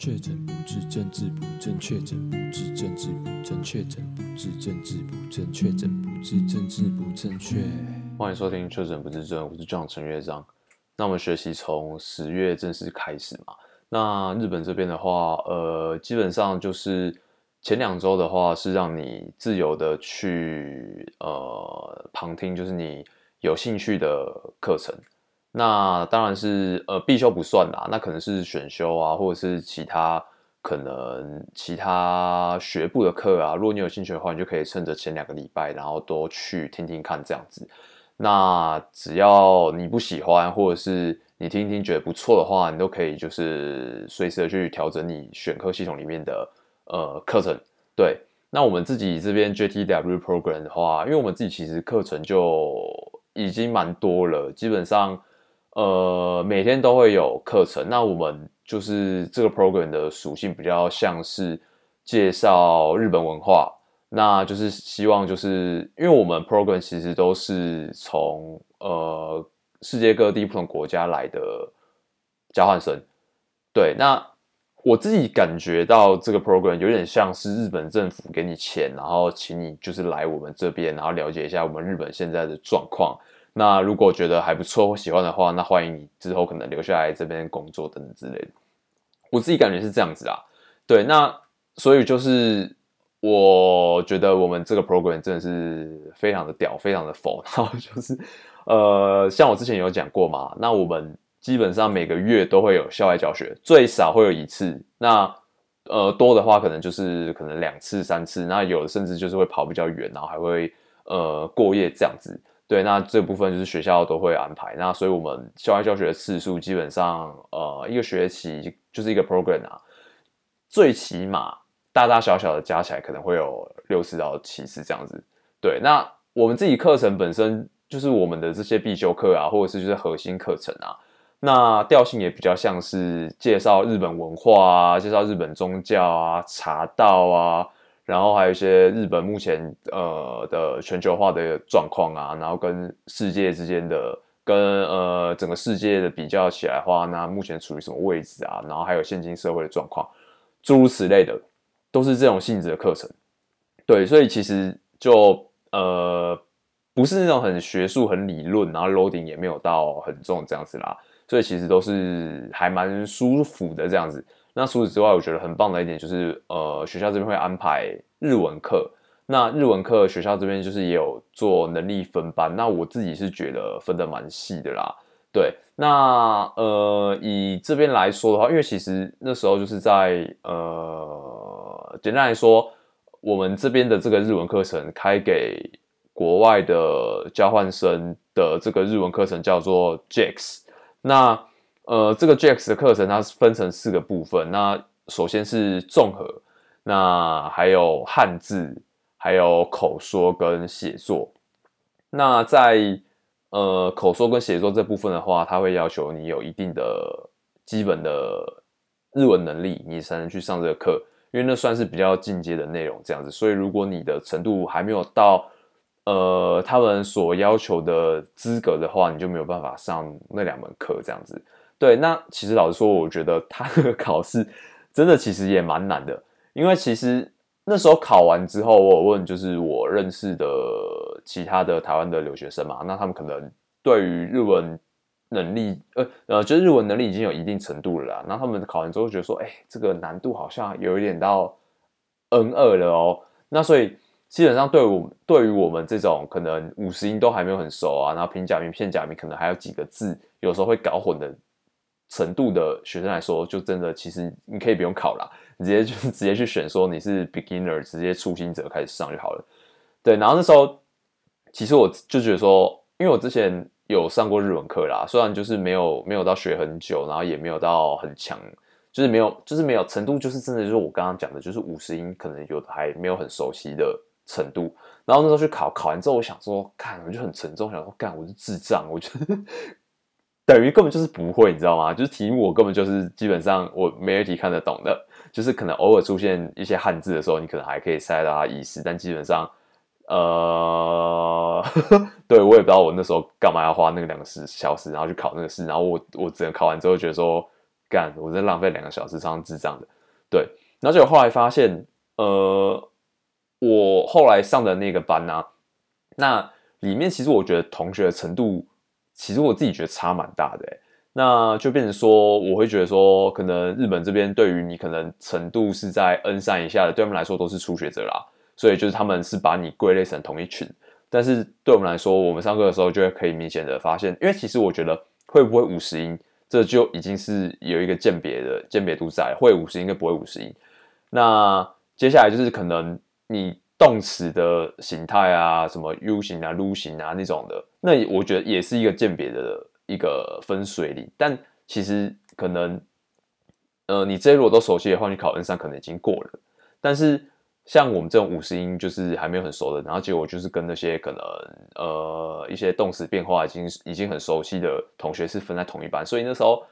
确诊不治，政治不正确；确诊不治，政治不正确；确诊不治，政治不正确；确诊不治，政治不正确。欢迎收听《确诊不治症》，我是 John 陈乐章。那我们学习从十月正式开始嘛？那日本这边的话，呃，基本上就是前两周的话是让你自由的去呃旁听，就是你有兴趣的课程。那当然是呃必修不算啦，那可能是选修啊，或者是其他可能其他学部的课啊。如果你有兴趣的话，你就可以趁着前两个礼拜，然后多去听听看这样子。那只要你不喜欢，或者是你听听觉得不错的话，你都可以就是随时的去调整你选课系统里面的呃课程。对，那我们自己这边 JTW Program 的话，因为我们自己其实课程就已经蛮多了，基本上。呃，每天都会有课程。那我们就是这个 program 的属性比较像是介绍日本文化，那就是希望就是因为我们 program 其实都是从呃世界各地不同国家来的交换生。对，那我自己感觉到这个 program 有点像是日本政府给你钱，然后请你就是来我们这边，然后了解一下我们日本现在的状况。那如果觉得还不错或喜欢的话，那欢迎你之后可能留下来这边工作等等之类的。我自己感觉是这样子啊，对，那所以就是我觉得我们这个 program 真的是非常的屌，非常的佛。然后就是 呃，像我之前有讲过嘛，那我们基本上每个月都会有校外教学，最少会有一次，那呃多的话可能就是可能两次三次，那有的甚至就是会跑比较远，然后还会呃过夜这样子。对，那这部分就是学校都会安排。那所以我们校外教学的次数基本上，呃，一个学期就是一个 program 啊，最起码大大小小的加起来可能会有六次到七次这样子。对，那我们自己课程本身就是我们的这些必修课啊，或者是就是核心课程啊，那调性也比较像是介绍日本文化啊，介绍日本宗教啊，茶道啊。然后还有一些日本目前呃的全球化的状况啊，然后跟世界之间的跟呃整个世界的比较起来的话，那目前处于什么位置啊？然后还有现今社会的状况，诸如此类的，都是这种性质的课程。对，所以其实就呃不是那种很学术、很理论，然后 loading 也没有到很重这样子啦。所以其实都是还蛮舒服的这样子。那除此之外，我觉得很棒的一点就是，呃，学校这边会安排日文课。那日文课学校这边就是也有做能力分班。那我自己是觉得分得蛮细的啦。对，那呃，以这边来说的话，因为其实那时候就是在呃，简单来说，我们这边的这个日文课程开给国外的交换生的这个日文课程叫做 JAX。那呃，这个 JAX 的课程它是分成四个部分。那首先是综合，那还有汉字，还有口说跟写作。那在呃口说跟写作这部分的话，它会要求你有一定的基本的日文能力，你才能去上这个课，因为那算是比较进阶的内容这样子。所以如果你的程度还没有到呃他们所要求的资格的话，你就没有办法上那两门课这样子。对，那其实老实说，我觉得他那个 考试真的其实也蛮难的，因为其实那时候考完之后，我有问就是我认识的其他的台湾的留学生嘛，那他们可能对于日文能力，呃呃，就是日文能力已经有一定程度了啦，那他们考完之后觉得说，哎，这个难度好像有一点到 N2 了哦，那所以基本上对我对于我们这种可能五十音都还没有很熟啊，然后平假名片假名可能还有几个字，有时候会搞混的。程度的学生来说，就真的其实你可以不用考啦，你直接就 直接去选说你是 beginner，直接初心者开始上就好了。对，然后那时候其实我就觉得说，因为我之前有上过日文课啦，虽然就是没有没有到学很久，然后也没有到很强，就是没有就是没有程度，就是真的就是我刚刚讲的，就是五十音可能有的还没有很熟悉的程度。然后那时候去考，考完之后我想说，看我就很沉重，想说干我是智障，我觉得。等于根本就是不会，你知道吗？就是题目我根本就是基本上我没有题看得懂的，就是可能偶尔出现一些汉字的时候，你可能还可以猜到它意思，但基本上，呃，对我也不知道我那时候干嘛要花那个两个时小时，然后去考那个试，然后我我只能考完之后觉得说干，我在浪费两个小时，超智障的。对，然后结果后来发现，呃，我后来上的那个班呢、那里面其实我觉得同学的程度，其实我自己觉得差蛮大的。那就变成说，我会觉得说，可能日本这边对于你可能程度是在 N 三以下的，对他们来说都是初学者啦。所以就是他们是把你归类成同一群。但是对我们来说，我们上课的时候就会可以明显的发现，因为其实我觉得会不会五十音，这就已经是有一个鉴别的鉴别度在，会五十音跟不会五十音。那接下来就是可能你动词的形态啊，什么 U 型啊、l 型啊那种的，那我觉得也是一个鉴别的一个分水岭。但其实可能，呃，你这些如果都熟悉的话，你考 N 三可能已经过了。但是像我们这种五十音就是还没有很熟的，然后结果就是跟那些可能呃一些动词变化已经已经很熟悉的同学是分在同一班，所以那时候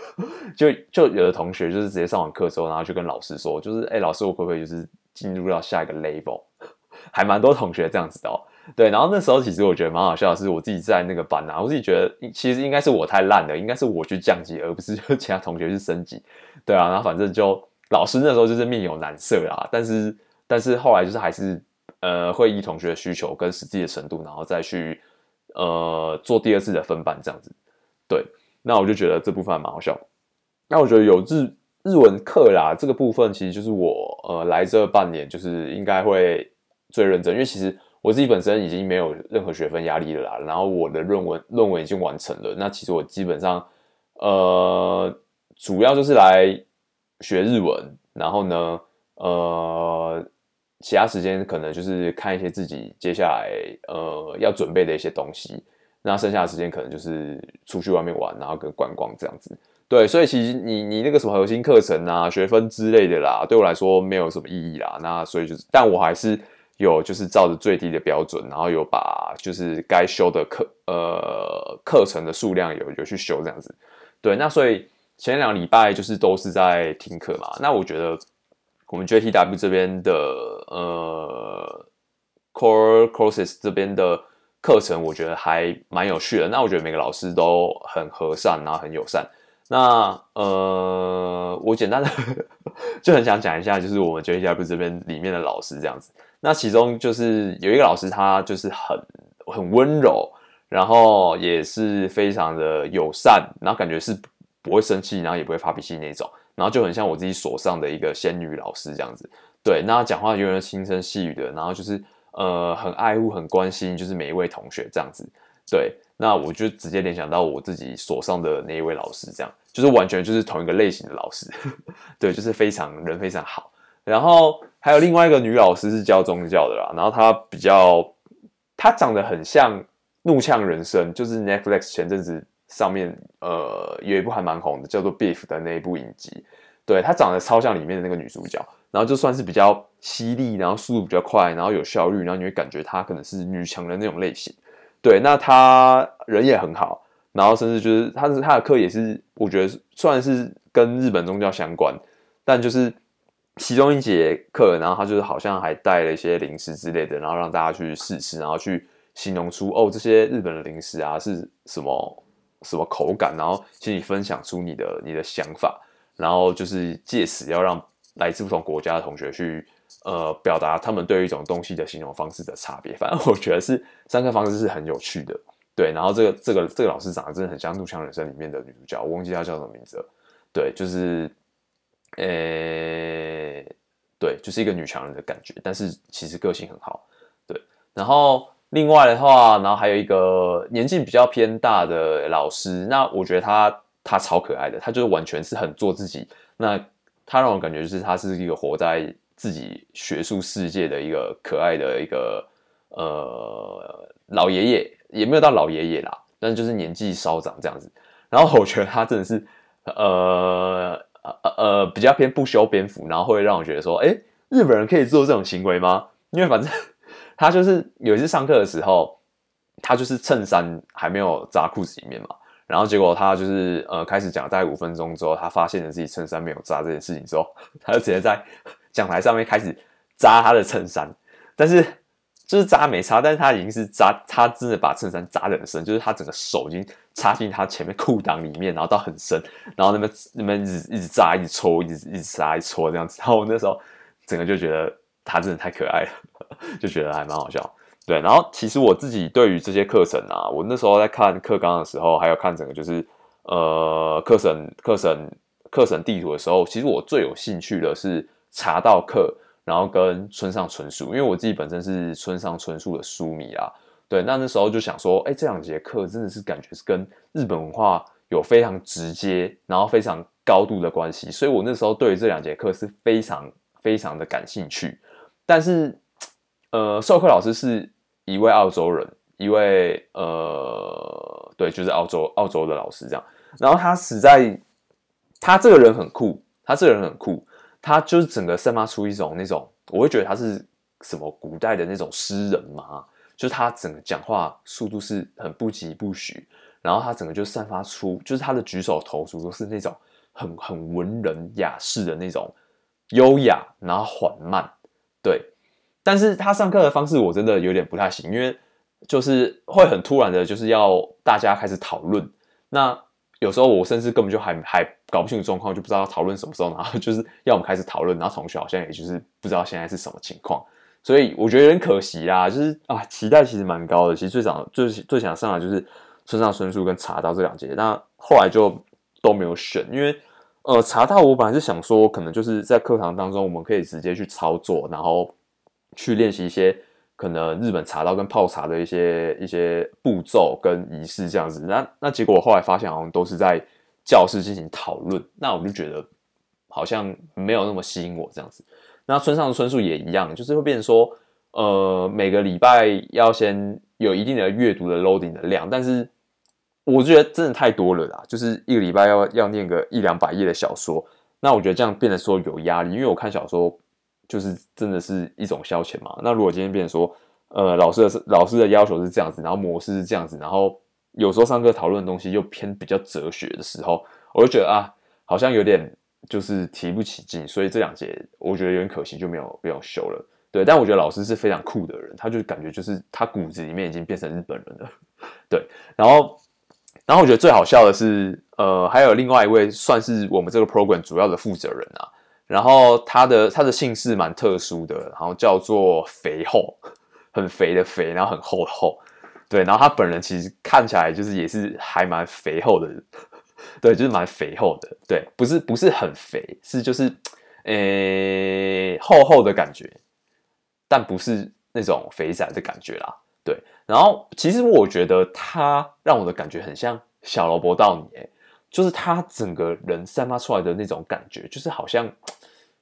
就就有的同学就是直接上完课之后，然后就跟老师说，就是哎、老师我可不可以就是进入到下一个 level？还蛮多同学这样子的哦。对，然后那时候其实我觉得蛮好笑的是，我自己在那个班啊，我自己觉得其实应该是我太烂了，应该是我去降级，而不是 其他同学去升级。对啊，然后反正就老师那时候就是面有难色啊，但是。但是后来就是还是呃会依同学的需求跟实际的程度，然后再去呃做第二次的分班这样子。对，那我就觉得这部分还蛮好笑。那我觉得有日日文课啦，这个部分其实就是我呃来这半年就是应该会最认真，因为其实我自己本身已经没有任何学分压力了啦。然后我的论文论文已经完成了，那其实我基本上呃主要就是来学日文，然后呢呃。其他时间可能就是看一些自己接下来呃要准备的一些东西，那剩下的时间可能就是出去外面玩，然后跟观光这样子。对，所以其实你你那个什么核心课程啊、学分之类的啦，对我来说没有什么意义啦。那所以就是，但我还是有就是照着最低的标准，然后有把就是该修的课呃课程的数量有有去修这样子。对，那所以前两个礼拜就是都是在听课嘛。那我觉得。我们 JTW 这边的呃 Core Courses 这边的课程，我觉得还蛮有趣的。那我觉得每个老师都很和善，然后很友善。那呃，我简单的 就很想讲一下，就是我们 JTW 这边里面的老师这样子。那其中就是有一个老师，他就是很很温柔，然后也是非常的友善，然后感觉是不会生气，然后也不会发脾气那种。然后就很像我自己所上的一个仙女老师这样子，对，那讲话永远轻声细语的，然后就是呃很爱护、很关心，就是每一位同学这样子，对，那我就直接联想到我自己所上的那一位老师，这样就是完全就是同一个类型的老师，对，就是非常人非常好。然后还有另外一个女老师是教宗教的啦，然后她比较她长得很像《怒呛人生》，就是 Netflix 前阵子。上面呃有一部还蛮红的，叫做《Beef》的那一部影集，对，她长得超像里面的那个女主角，然后就算是比较犀利，然后速度比较快，然后有效率，然后你会感觉她可能是女强人那种类型。对，那她人也很好，然后甚至就是她是她的课也是，我觉得算是跟日本宗教相关，但就是其中一节课，然后他就是好像还带了一些零食之类的，然后让大家去试吃，然后去形容出哦这些日本的零食啊是什么。什么口感，然后请你分享出你的你的想法，然后就是借此要让来自不同国家的同学去呃表达他们对于一种东西的形容方式的差别。反正我觉得是上课方式是很有趣的，对。然后这个这个这个老师长得真的很像《怒呛人生》里面的女主角，我忘记她叫什么名字了。对，就是呃、欸，对，就是一个女强人的感觉，但是其实个性很好，对。然后。另外的话，然后还有一个年纪比较偏大的老师，那我觉得他他超可爱的，他就是完全是很做自己。那他让我感觉就是他是一个活在自己学术世界的一个可爱的一个呃老爷爷，也没有到老爷爷啦，但就是年纪稍长这样子。然后我觉得他真的是呃呃呃呃比较偏不修边幅，然后会让我觉得说，哎，日本人可以做这种行为吗？因为反正。他就是有一次上课的时候，他就是衬衫还没有扎裤子里面嘛，然后结果他就是呃开始讲大概五分钟之后，他发现了自己衬衫没有扎这件事情之后，他就直接在 讲台上面开始扎他的衬衫。但是就是扎没扎，但是他已经是扎，他真的把衬衫扎得很深，就是他整个手已经插进他前面裤裆里面，然后到很深，然后那边那边一直一直扎，一直抽，一直一直扎，一直戳这样子。然后我那时候整个就觉得他真的太可爱了，就觉得还蛮好笑。对，然后其实我自己对于这些课程啊，我那时候在看课纲的时候，还有看整个就是呃课程课程课程地图的时候，其实我最有兴趣的是茶道课，然后跟村上春树，因为我自己本身是村上春树的书迷啊。对，那那时候就想说，哎，这两节课真的是感觉是跟日本文化有非常直接，然后非常高度的关系，所以我那时候对于这两节课是非常非常的感兴趣。但是，呃，授课老师是。一位澳洲人，一位呃，对，就是澳洲澳洲的老师这样。然后他实在，他这个人很酷，他这个人很酷，他就是整个散发出一种那种，我会觉得他是什么古代的那种诗人嘛，就是他整个讲话速度是很不疾不徐，然后他整个就散发出，就是他的举手投足都是那种很很文人雅士的那种优雅，然后缓慢，对。但是他上课的方式我真的有点不太行，因为就是会很突然的，就是要大家开始讨论。那有时候我甚至根本就还还搞不清楚状况，就不知道讨论什么时候，然后就是要我们开始讨论，然后同学好像也就是不知道现在是什么情况，所以我觉得有点可惜啦。就是啊，期待其实蛮高的，其实最想最最想上的就是村上春树跟茶道这两节，那后来就都没有选，因为呃茶道我本来是想说，可能就是在课堂当中我们可以直接去操作，然后。去练习一些可能日本茶道跟泡茶的一些一些步骤跟仪式这样子，那那结果我后来发现好像都是在教室进行讨论，那我就觉得好像没有那么吸引我这样子。那村上春树也一样，就是会变成说，呃，每个礼拜要先有一定的阅读的 loading 的量，但是我觉得真的太多了啦，就是一个礼拜要要念个一两百页的小说，那我觉得这样变得说有压力，因为我看小说。就是真的是一种消遣嘛。那如果今天变成说，呃，老师的老师的要求是这样子，然后模式是这样子，然后有时候上课讨论的东西又偏比较哲学的时候，我就觉得啊，好像有点就是提不起劲，所以这两节我觉得有点可惜，就没有没有修了。对，但我觉得老师是非常酷的人，他就感觉就是他骨子里面已经变成日本人了。对，然后然后我觉得最好笑的是，呃，还有另外一位算是我们这个 program 主要的负责人啊。然后他的他的姓氏蛮特殊的，然后叫做肥厚，很肥的肥，然后很厚的厚，对，然后他本人其实看起来就是也是还蛮肥厚的，对，就是蛮肥厚的，对，不是不是很肥，是就是诶厚厚的感觉，但不是那种肥仔的感觉啦，对，然后其实我觉得他让我的感觉很像小劳勃道尼，就是他整个人散发出来的那种感觉，就是好像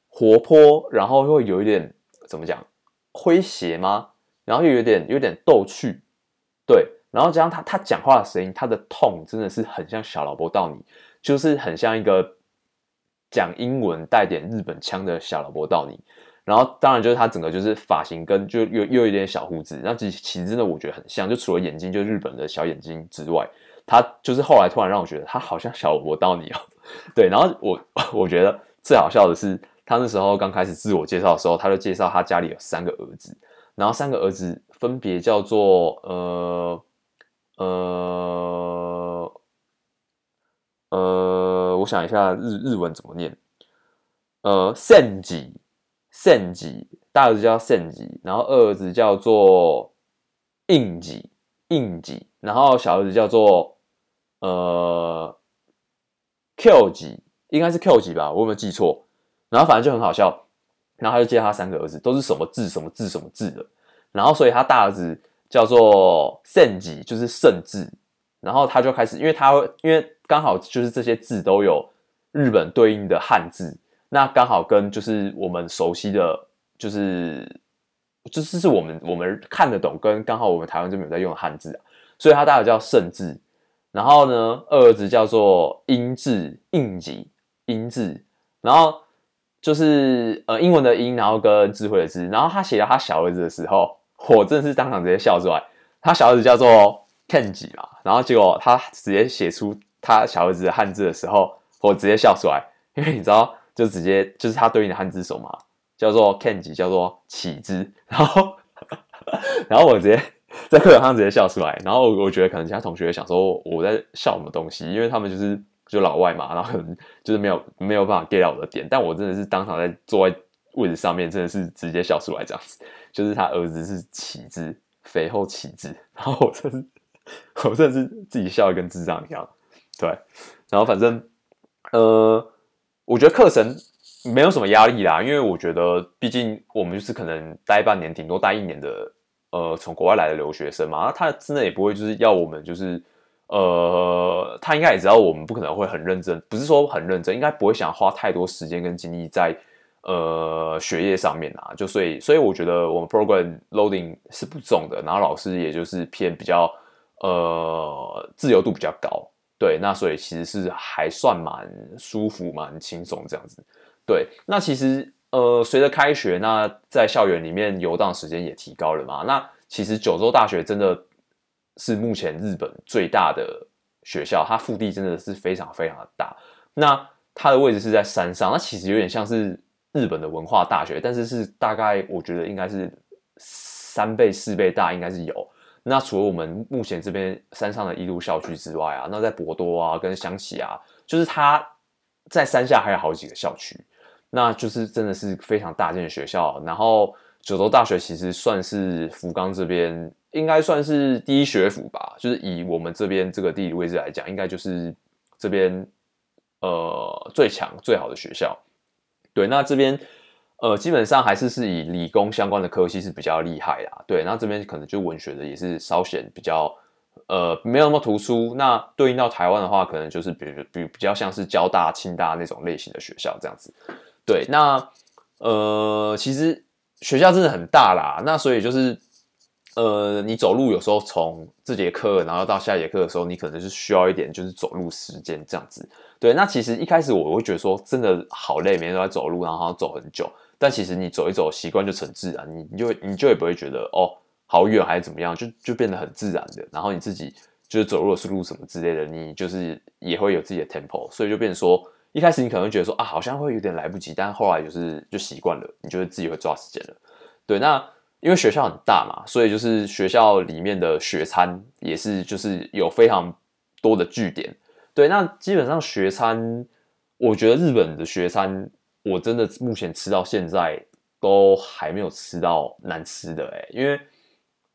活泼，然后会有一点怎么讲诙谐吗？然后又有点有点逗趣，对。然后加上他他讲话的声音，他的痛真的是很像小劳勃道尼，就是很像一个讲英文带点日本腔的小劳勃道尼。然后当然就是他整个就是发型跟就又又有一点小胡子，那其其实真的我觉得很像，就除了眼睛就日本的小眼睛之外。他就是后来突然让我觉得他好像小劳勃道尼哦，对，然后我 我觉得最好笑的是他那时候刚开始自我介绍的时候，他就介绍他家里有三个儿子，然后三个儿子分别叫做呃呃呃，我想一下日日文怎么念，呃，Senji Senji，大儿子叫 Senji，然后二儿子叫做应吉应吉，然后小儿子叫做。呃，Q 级应该是 Q 级吧，我有没有记错？然后反正就很好笑，然后他就接他三个儿子都是什么字什么字什么字的，然后所以他大儿子叫做圣级，就是圣字，然后他就开始，因为他因为刚好就是这些字都有日本对应的汉字，那刚好跟就是我们熟悉的，就是就是是我们我们看得懂，跟刚好我们台湾这边有在用的汉字啊，所以他大概叫圣字。然后呢，二儿子叫做英字应吉英字，然后就是呃英文的英，然后跟智慧的智。然后他写到他小儿子的时候，我真的是当场直接笑出来。他小儿子叫做 Kenji 嘛，然后结果他直接写出他小儿子的汉字的时候，我直接笑出来，因为你知道，就直接就是他对应的汉字什么嘛，叫做 Kenji，叫做启之。然后 然后我直接在课堂上直接笑出来，然后我觉得可能其他同学想说我在笑什么东西，因为他们就是就老外嘛，然后可能就是没有没有办法 get 到我的点，但我真的是当场在坐在位置上面，真的是直接笑出来这样子，就是他儿子是启智，肥厚启智，然后我真是 我真的是自己笑的跟智障一样，对，然后反正呃，我觉得课程。没有什么压力啦，因为我觉得，毕竟我们就是可能待半年，顶多待一年的，呃，从国外来的留学生嘛，那他真的也不会就是要我们就是，呃，他应该也知道我们不可能会很认真，不是说很认真，应该不会想花太多时间跟精力在呃学业上面啊，就所以，所以我觉得我们 program loading 是不重的，然后老师也就是偏比较呃自由度比较高，对，那所以其实是还算蛮舒服、蛮轻松这样子。对，那其实呃，随着开学，那在校园里面游荡时间也提高了嘛。那其实九州大学真的是目前日本最大的学校，它腹地真的是非常非常的大。那它的位置是在山上，那其实有点像是日本的文化大学，但是是大概我觉得应该是三倍四倍大，应该是有。那除了我们目前这边山上的一路校区之外啊，那在博多啊跟香崎啊，就是它在山下还有好几个校区。那就是真的是非常大件的学校，然后九州大学其实算是福冈这边应该算是第一学府吧，就是以我们这边这个地理位置来讲，应该就是这边呃最强最好的学校。对，那这边呃基本上还是是以理工相关的科系是比较厉害啦。对，那这边可能就文学的也是稍显比较呃没有那么突出。那对应到台湾的话，可能就是比如比比较像是交大、清大那种类型的学校这样子。对，那呃，其实学校真的很大啦。那所以就是，呃，你走路有时候从这节课，然后到下节课的时候，你可能是需要一点就是走路时间这样子。对，那其实一开始我会觉得说，真的好累，每天都在走路，然后好像走很久。但其实你走一走，习惯就成自然，你你就你就也不会觉得哦，好远还是怎么样，就就变得很自然的。然后你自己就是走路的速度什么之类的，你就是也会有自己的 tempo，所以就变说。一开始你可能会觉得说啊，好像会有点来不及，但后来就是就习惯了，你就会自己会抓时间了。对，那因为学校很大嘛，所以就是学校里面的学餐也是就是有非常多的据点。对，那基本上学餐，我觉得日本的学餐，我真的目前吃到现在都还没有吃到难吃的欸，因为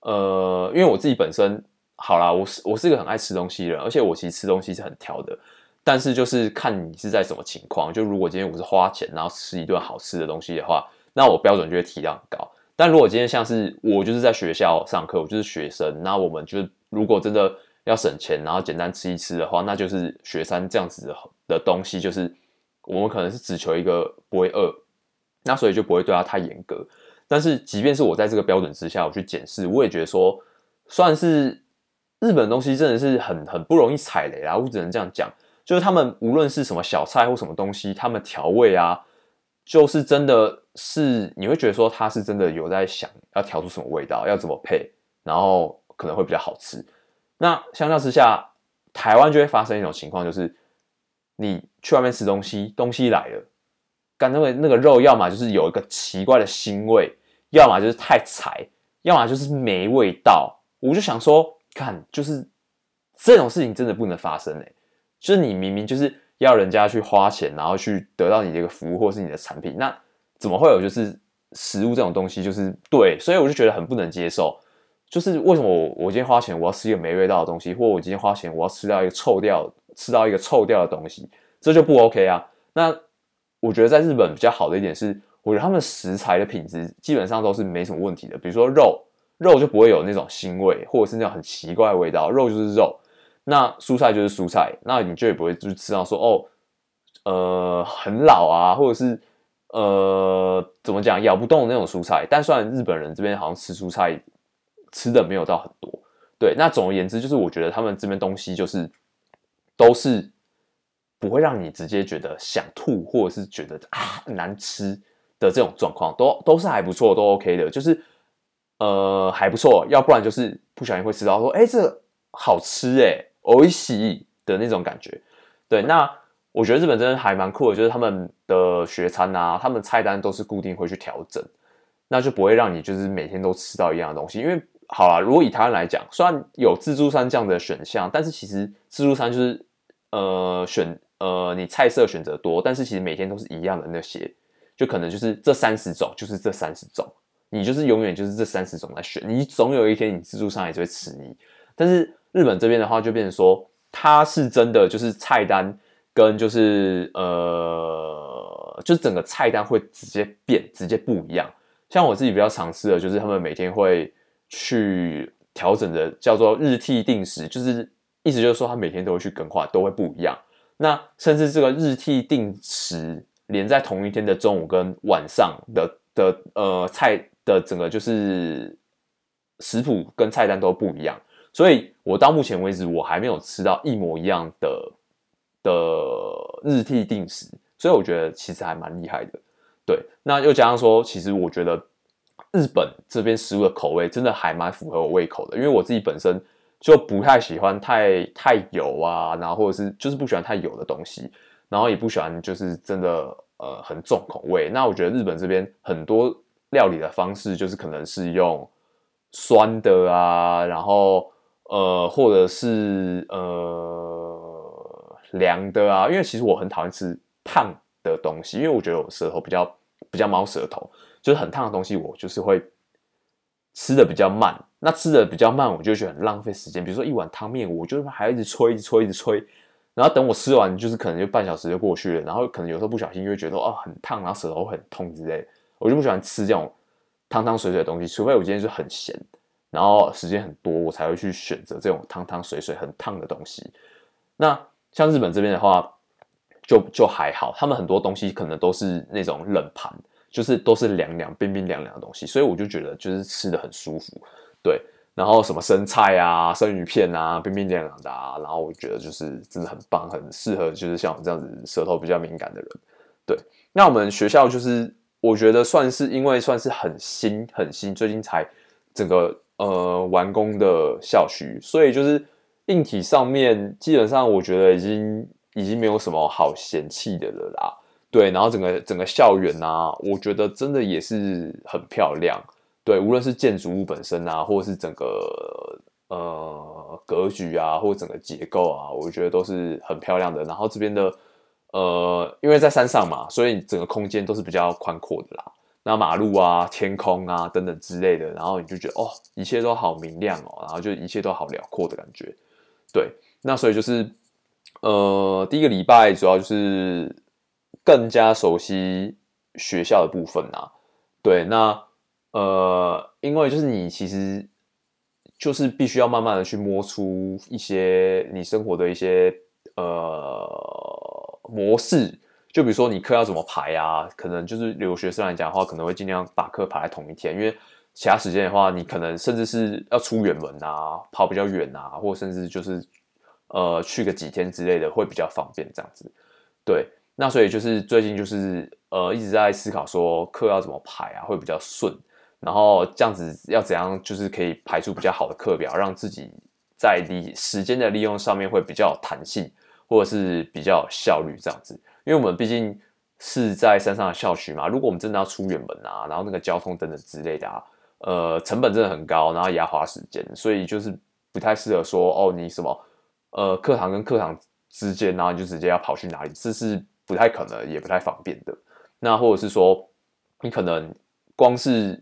呃，因为我自己本身好啦，我是我是一个很爱吃东西的人，而且我其实吃东西是很挑的。但是就是看你是在什么情况，就如果今天我是花钱然后吃一顿好吃的东西的话，那我标准就会提到很高。但如果今天像是我就是在学校上课，我就是学生，那我们就如果真的要省钱，然后简单吃一吃的话，那就是雪山这样子的的东西，就是我们可能是只求一个不会饿，那所以就不会对它太严格。但是即便是我在这个标准之下，我去检视，我也觉得说，算是日本东西真的是很很不容易踩雷啊，我只能这样讲。就是他们无论是什么小菜或什么东西，他们调味啊，就是真的是你会觉得说他是真的有在想要调出什么味道，要怎么配，然后可能会比较好吃。那相较之下，台湾就会发生一种情况，就是你去外面吃东西，东西来了，干那个那个肉，要么就是有一个奇怪的腥味，要么就是太柴，要么就是没味道。我就想说，看，就是这种事情真的不能发生欸。就是你明明就是要人家去花钱，然后去得到你这个服务或是你的产品，那怎么会有就是食物这种东西？就是对，所以我就觉得很不能接受。就是为什么我我今天花钱我要吃一个没味道的东西，或我今天花钱我要吃到一个臭掉吃到一个臭掉的东西，这就不 OK 啊？那我觉得在日本比较好的一点是，我觉得他们食材的品质基本上都是没什么问题的。比如说肉，肉就不会有那种腥味，或者是那种很奇怪的味道，肉就是肉。那蔬菜就是蔬菜，那你就也不会就吃到说哦，呃，很老啊，或者是呃，怎么讲咬不动那种蔬菜。但虽然日本人这边好像吃蔬菜吃的没有到很多，对。那总而言之，就是我觉得他们这边东西就是都是不会让你直接觉得想吐，或者是觉得啊难吃的这种状况，都都是还不错，都 OK 的，就是呃还不错。要不然就是不小心会吃到说，哎，这好吃哎。美味しい的那种感觉，对，那我觉得日本真的还蛮酷的，就是他们的学餐啊，他们菜单都是固定会去调整。那就不会让你就是每天都吃到一样的东西。因为好啦，如果以台湾来讲，虽然有自助餐这样的选项，但是其实自助餐就是呃选呃你菜色选择多，但是其实每天都是一样的那些，就可能就是这三十种，就是这三十种，你就是永远就是这三十种来选，你总有一天你自助餐也是会吃腻。但是日本这边的话，就变成说它是真的就是菜单跟就是呃，就是整个菜单会直接变，直接不一样。像我自己比较常吃的就是他们每天会去调整的，叫做日替定时，就是意思就是说他每天都会去更换，都会不一样。那甚至这个日替定时连在同一天的中午跟晚上的的呃菜的整个就是食谱跟菜单都不一样。所以，我到目前为止，我还没有吃到一模一样的的日替定时，所以我觉得其实还蛮厉害的。对，那又加上说，其实我觉得日本这边食物的口味真的还蛮符合我胃口的，因为我自己本身就不太喜欢太太油啊，然后或者是就是不喜欢太油的东西，然后也不喜欢就是真的呃很重口味。那我觉得日本这边很多料理的方式，就是可能是用酸的啊，然后。呃，或者是呃凉的啊，因为其实我很讨厌吃烫的东西，因为我觉得我舌头比较比较猫舌头，就是很烫的东西我就是会吃的比较慢。那吃的比较慢，我就觉得很浪费时间。比如说一碗汤面，我就还要一直吹，一直吹，一直吹，然后等我吃完，就是可能就半小时就过去了。然后可能有时候不小心就会觉得哦很烫，然后舌头很痛之类，我就不喜欢吃这种汤汤水水的东西，除非我今天是很咸。然后时间很多，我才会去选择这种汤汤水水很烫的东西。那像日本这边的话，就就还好，他们很多东西可能都是那种冷盘，就是都是凉凉、冰冰凉凉的东西，所以我就觉得就是吃得很舒服。对，然后什么生菜啊、生鱼片啊，冰冰凉凉的啊，然后我觉得就是真的很棒，很适合就是像我这样子舌头比较敏感的人。对，那我们学校就是我觉得算是因为算是很新很新，最近才整个。呃，完工的校区，所以就是硬体上面基本上，我觉得已经已经没有什么好嫌弃的了啦。对，然后整个整个校园啊，我觉得真的也是很漂亮。对，无论是建筑物本身啊，或是整个呃格局啊，或整个结构啊，我觉得都是很漂亮的。然后这边的呃，因为在山上嘛，所以整个空间都是比较宽阔的啦。那马路啊、天空啊等等之类的，然后你就觉得哦，一切都好明亮哦，然后就一切都好辽阔的感觉。对，那所以就是呃，第一个礼拜主要就是更加熟悉学校的部分啊。对，那呃，因为就是你其实就是必须要慢慢的去摸出一些你生活的一些呃模式。就比如说你课要怎么排啊？可能就是留学生来讲的话，可能会尽量把课排在同一天，因为其他时间的话，你可能甚至是要出远门啊，跑比较远啊，或甚至就是呃去个几天之类的，会比较方便这样子。对，那所以就是最近就是呃一直在思考说课要怎么排啊，会比较顺，然后这样子要怎样就是可以排出比较好的课表，让自己在利时间的利用上面会比较有弹性，或者是比较有效率这样子。因为我们毕竟是在山上的校区嘛，如果我们真的要出远门啊，然后那个交通等等之类的啊，呃，成本真的很高，然后也要花时间，所以就是不太适合说哦，你什么呃课堂跟课堂之间，然后你就直接要跑去哪里，这是不太可能，也不太方便的。那或者是说，你可能光是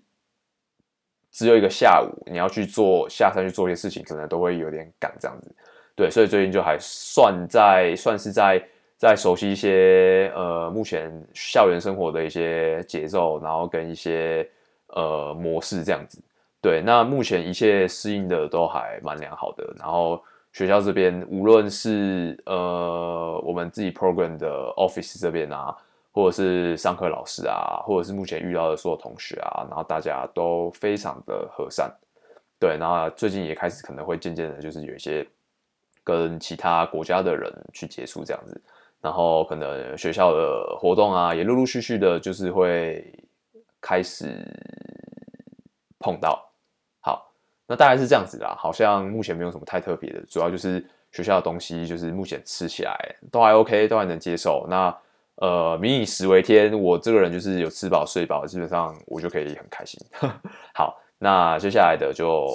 只有一个下午，你要去做下山去做一些事情，可能都会有点赶这样子。对，所以最近就还算在算是在。在熟悉一些呃，目前校园生活的一些节奏，然后跟一些呃模式这样子。对，那目前一切适应的都还蛮良好的。然后学校这边，无论是呃我们自己 program 的 office 这边啊，或者是上课老师啊，或者是目前遇到的所有同学啊，然后大家都非常的和善。对，然后最近也开始可能会渐渐的，就是有一些跟其他国家的人去接触这样子。然后可能学校的活动啊，也陆陆续续的，就是会开始碰到。那大概是这样子啦。好像目前没有什么太特别的，主要就是学校的东西，就是目前吃起来都还 OK，都还能接受。那呃，民以食为天，我这个人就是有吃饱睡饱，基本上我就可以很开心。好，那接下来的就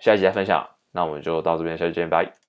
下一集再分享，那我们就到这边，下期见，拜。